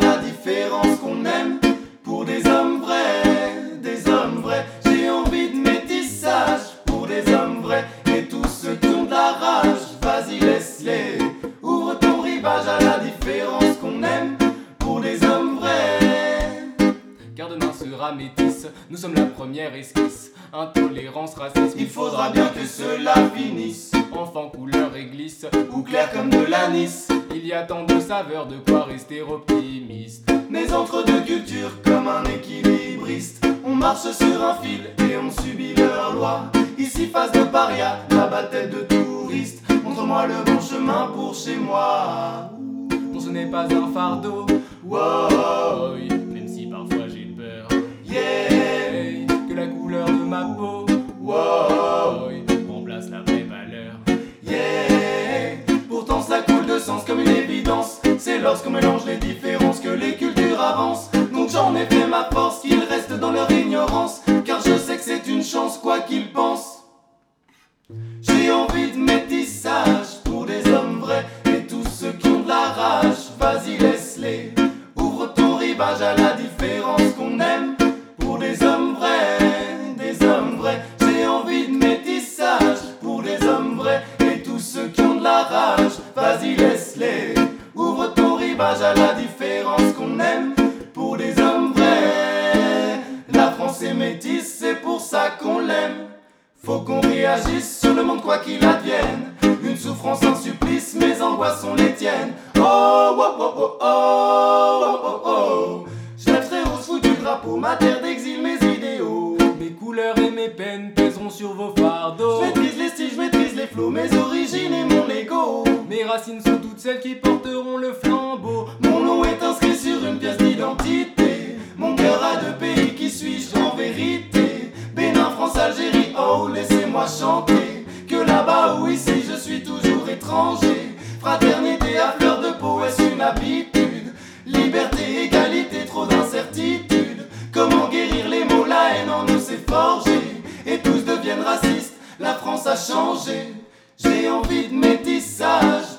la différence qu'on aime pour des hommes vrais, des hommes vrais. J'ai envie de métissage pour des hommes vrais et tous ceux qui ont de la rage. Vas-y, laisse-les. Ouvre ton rivage à la différence qu'on aime pour des hommes vrais. Car demain sera métisse, nous sommes la première esquisse. Intolérance, racisme, il faudra bien que cela finisse. Enfant, couleur et glisse, ou clair comme de l'anis il y a tant de saveurs, de quoi rester optimiste. Mais entre deux cultures, comme un équilibriste, on marche sur un fil et on subit leurs lois. Ici, face de paria, là-bas, tête de touriste. Montre-moi le bon chemin pour chez moi. Non, ce n'est pas un fardeau, Wow, lorsqu'on mélange les différences que les cultures avancent. Donc, j'en ai fait ma force, qu'ils restent dans leur ignorance. Car je sais que c'est une chance, quoi qu'ils pensent. J'ai envie de métissage pour des hommes vrais et tous ceux qui ont de la rage. Vas-y, laisse-les. À la différence qu'on aime pour des hommes vrais. La France est métisse, c'est pour ça qu'on l'aime. Faut qu'on réagisse sur le monde quoi qu'il advienne. Une souffrance, un supplice, mes angoisses sont les tiennes. Oh, oh, oh, oh, oh, oh, oh, oh. Je lèverai au sous du drapeau, ma terre d'exil, mes idéaux. Mes couleurs et mes peines pèseront sur vos fardeaux. Je maîtrise les styles, je maîtrise les flots, mes origines et mon ego. Mes racines sont toutes celles qui porteront le flambeau. Mon nom est inscrit sur une pièce d'identité. Mon cœur a deux pays, qui suis-je en vérité? Bénin, France, Algérie, oh, laissez-moi chanter. Que là-bas ou ici, je suis toujours étranger. Fraternité à fleur de peau, est-ce une habitude? Liberté, égalité, trop d'incertitudes. Comment guérir les mots, la haine en nous s'est forgée. Et tous deviennent racistes, la France a changé. J'ai envie de métissage pour